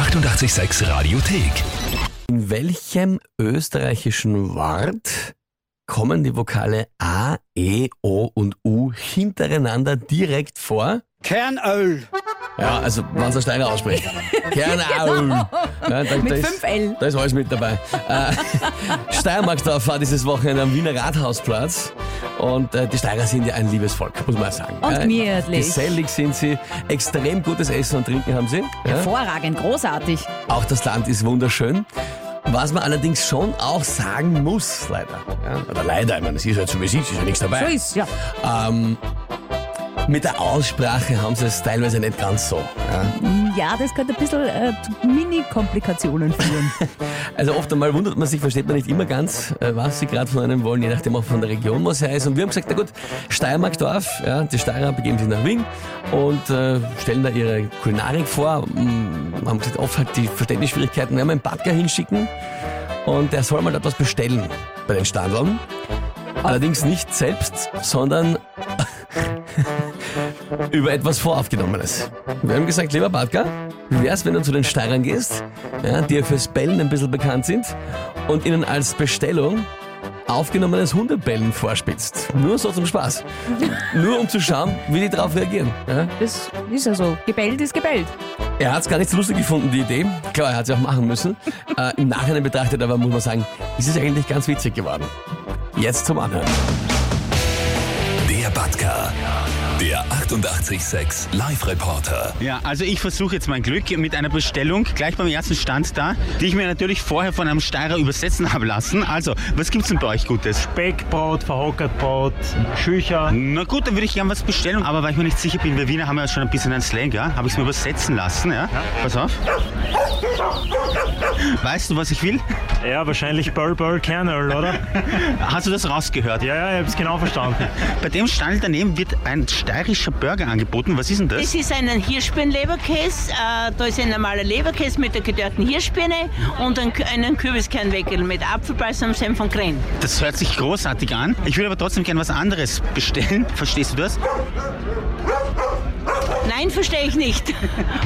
886 Radiothek. In welchem österreichischen Wort kommen die Vokale A, E, O und U hintereinander direkt vor? Kernöl. Ja, also, wenn es Steiner ausspricht. Kernau. Ja, da, da Mit ist, 5 L. Da ist alles mit dabei. Äh, Steiermarksdorf war dieses Wochenende am Wiener Rathausplatz. Und äh, die Steirer sind ja ein liebes Volk, muss man sagen. Und ja, gemütlich. Gesellig sind sie, extrem gutes Essen und Trinken haben sie. Ja. Hervorragend, großartig. Auch das Land ist wunderschön. Was man allerdings schon auch sagen muss, leider. Ja, oder leider, ich meine, es ist halt so wie es ist, ist ja nichts So dabei. ist ja. Ähm, mit der Aussprache haben sie es teilweise nicht ganz so. Ja. Ja, das könnte ein bisschen äh, zu Mini-Komplikationen führen. Also oft einmal wundert man sich, versteht man nicht immer ganz, äh, was sie gerade von einem wollen, je nachdem auch von der Region, was er ist. Und wir haben gesagt, na gut, Steiermarkdorf, ja, die Steirer begeben sich nach Wien und äh, stellen da ihre Kulinarik vor. Mm, haben gesagt, oft halt die Verständnisschwierigkeiten, werden wir einen Badger hinschicken und der soll mal etwas bestellen bei den Standeln. Allerdings nicht selbst, sondern über etwas Voraufgenommenes. Wir haben gesagt, lieber Badger, wie wär's, wenn du zu den Steirern gehst, ja, die ja fürs Bellen ein bisschen bekannt sind, und ihnen als Bestellung aufgenommenes Hundebellen vorspitzt. Nur so zum Spaß. Nur um zu schauen, wie die darauf reagieren. Ja. Das ist ja so. Gebellt ist gebellt. Er hat es gar nicht so lustig gefunden, die Idee. Klar, er hat sie auch machen müssen. Äh, Im Nachhinein betrachtet aber, muss man sagen, ist es eigentlich ganz witzig geworden. Jetzt zum Anhören. Der Batka. Der 886 Live-Reporter. Ja, also ich versuche jetzt mein Glück mit einer Bestellung gleich beim ersten Stand da, die ich mir natürlich vorher von einem Steirer übersetzen habe lassen. Also, was gibt's denn bei euch Gutes? Speckbrot, Verhockertbrot, Schücher. Na gut, dann würde ich gern was bestellen, aber weil ich mir nicht sicher bin, wir Wiener haben ja schon ein bisschen einen Slang, ja? Habe ich es mir übersetzen lassen, ja? Pass auf. Weißt du, was ich will? Ja, wahrscheinlich Burr Burr Kernöl, oder? Hast du das rausgehört? Ja, ja, ich hab's genau verstanden. Bei dem Stand daneben wird ein steirischer Burger angeboten. Was ist denn das? Das ist ein Hirschbirnenleberkäse. Äh, da ist ein normaler Leberkäse mit der gedörrten Hirschbirne und ein, einen Kürbiskernweckel mit Apfelbalsam, Senf und Creme. Das hört sich großartig an. Ich würde aber trotzdem gern was anderes bestellen. Verstehst du das? Nein, verstehe ich nicht.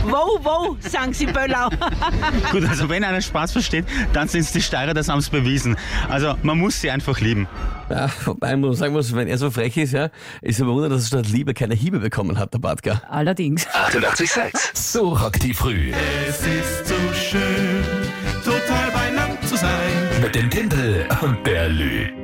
Wow, wow, sagen sie Böllau. Gut, also wenn einer Spaß versteht, dann sind es die Steirer, das haben es bewiesen. Also man muss sie einfach lieben. Ja, wobei man sagen muss, wenn er so frech ist, ja, ist er wundert, dass er statt Liebe keine Hiebe bekommen hat, der Badger. Allerdings. 886. So rockt die früh. Es ist so schön, total beieinander zu sein. Mit dem Tempel und der Lü.